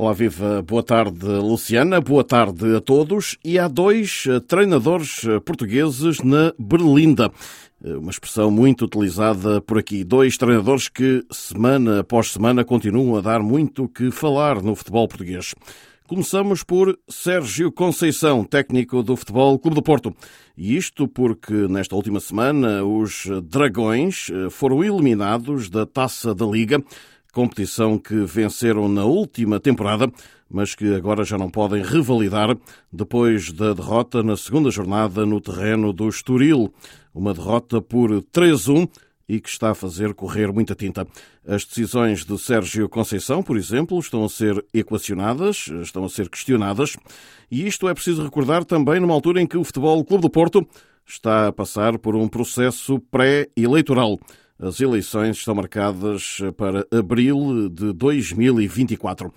Olá, viva. Boa tarde, Luciana. Boa tarde a todos. E há dois eh, treinadores eh, portugueses na Berlinda. Eh, uma expressão muito utilizada por aqui. Dois treinadores que, semana após semana, continuam a dar muito que falar no futebol português. Começamos por Sérgio Conceição, técnico do Futebol Clube do Porto. E isto porque nesta última semana os Dragões foram eliminados da Taça da Liga competição que venceram na última temporada, mas que agora já não podem revalidar depois da derrota na segunda jornada no terreno do Estoril. Uma derrota por 3-1 e que está a fazer correr muita tinta. As decisões de Sérgio Conceição, por exemplo, estão a ser equacionadas, estão a ser questionadas, e isto é preciso recordar também numa altura em que o Futebol Clube do Porto está a passar por um processo pré-eleitoral. As eleições estão marcadas para abril de 2024.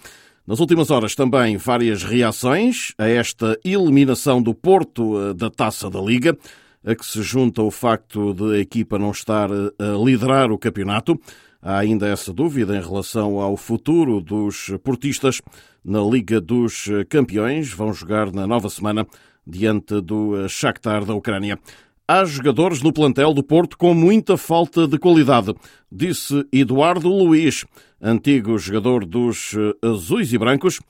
Nas últimas horas também várias reações a esta eliminação do Porto eh, da Taça da Liga, a que se junta o facto de a equipa não estar eh, a liderar o campeonato. Há ainda essa dúvida em relação ao futuro dos portistas na Liga dos Campeões. Vão jogar na nova semana diante do Shakhtar da Ucrânia. Há jogadores no plantel do Porto com muita falta de qualidade, disse Eduardo Luiz, antigo jogador dos eh, Azuis e Brancos,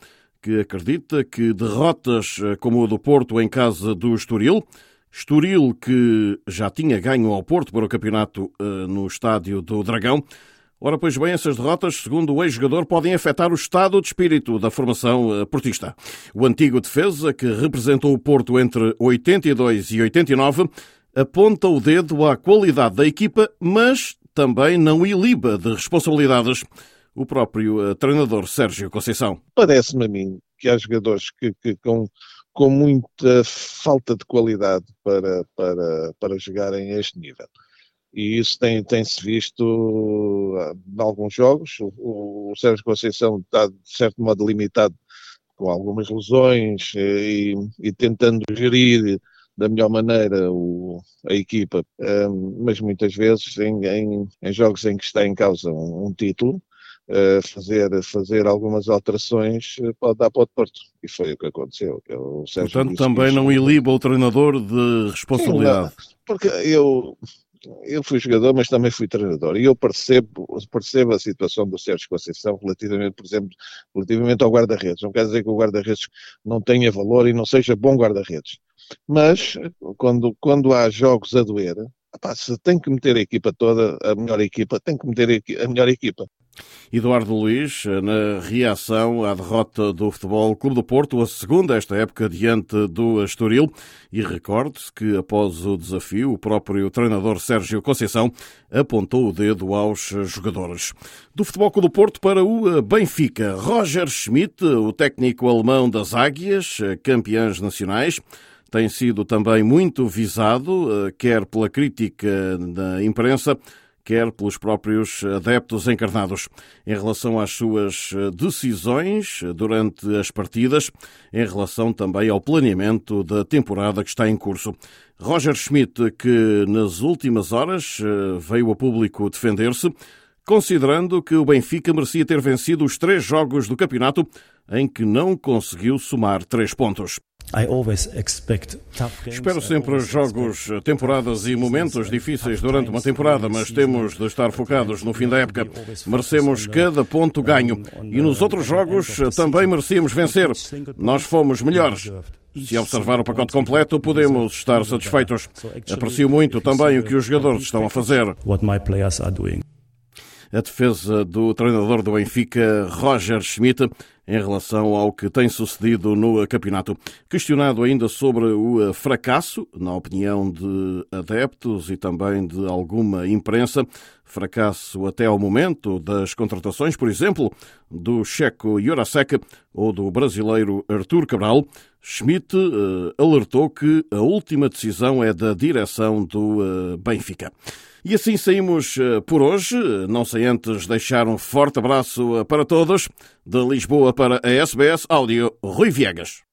que acredita que derrotas eh, como a do Porto em casa do Estoril, Estoril que já tinha ganho ao Porto para o campeonato eh, no estádio do Dragão, Ora, pois bem, essas derrotas, segundo o ex-jogador, podem afetar o estado de espírito da formação portista. O antigo defesa, que representou o Porto entre 82 e 89, aponta o dedo à qualidade da equipa, mas também não iliba de responsabilidades o próprio uh, treinador Sérgio Conceição. Parece-me a mim que há jogadores que, que com, com muita falta de qualidade para, para, para jogarem a este nível. E isso tem, tem-se visto ah, em alguns jogos. O, o Sérgio Conceição está, de certo modo, limitado com algumas lesões eh, e, e tentando gerir da melhor maneira o, a equipa, um, mas muitas vezes em, em, em, jogos em que está em causa um, um título, uh, fazer, fazer algumas alterações uh, pode dar para o Porto. E foi o que aconteceu. O Portanto, também não iliba o treinador de responsabilidade. Sim, porque eu, eu fui jogador, mas também fui treinador, e eu percebo, percebo a situação do Sérgio Conceição relativamente, por exemplo, relativamente ao guarda-redes. Não quer dizer que o guarda-redes não tenha valor e não seja bom guarda-redes. Mas, quando, quando há jogos a doer, se tem que meter a equipa toda, a melhor equipa, tem que meter a melhor equipa. Eduardo Luiz, na reação à derrota do Futebol Clube do Porto, a segunda esta época diante do Estoril, e recorde-se que após o desafio, o próprio treinador Sérgio Conceição apontou o dedo aos jogadores. Do Futebol Clube do Porto para o Benfica, Roger Schmidt, o técnico alemão das Águias, campeãs nacionais, tem sido também muito visado, eh, quer pela crítica da imprensa, quer pelos próprios adeptos encarnados, em relação às suas eh, decisões durante as partidas, em relação também ao planeamento da temporada que está em curso. Roger Schmidt, que nas últimas horas eh, veio a público defender-se, considerando que o Benfica merecia ter vencido os três jogos do campeonato em que não conseguiu somar três pontos. Espero sempre jogos, temporadas e momentos difíceis durante uma temporada, mas temos de estar focados no fim da época. Merecemos cada ponto ganho. E nos outros jogos também merecíamos vencer. Nós fomos melhores. Se observar o pacote completo, podemos estar satisfeitos. Aprecio muito também o que os jogadores estão a fazer. A defesa do treinador do Benfica, Roger Schmidt, em relação ao que tem sucedido no campeonato. Questionado ainda sobre o eh, fracasso, na opinião de adeptos e também de alguma imprensa, fracasso até ao momento das contratações, por exemplo, do checo Jurasek ou do brasileiro Artur Cabral, Schmidt uh, alertou que a última decisão é da direção do uh, Benfica. E assim saímos uh, por hoje, não sem antes deixar um forte abraço para todos, de Lisboa para a SBS Áudio Rui Viegas.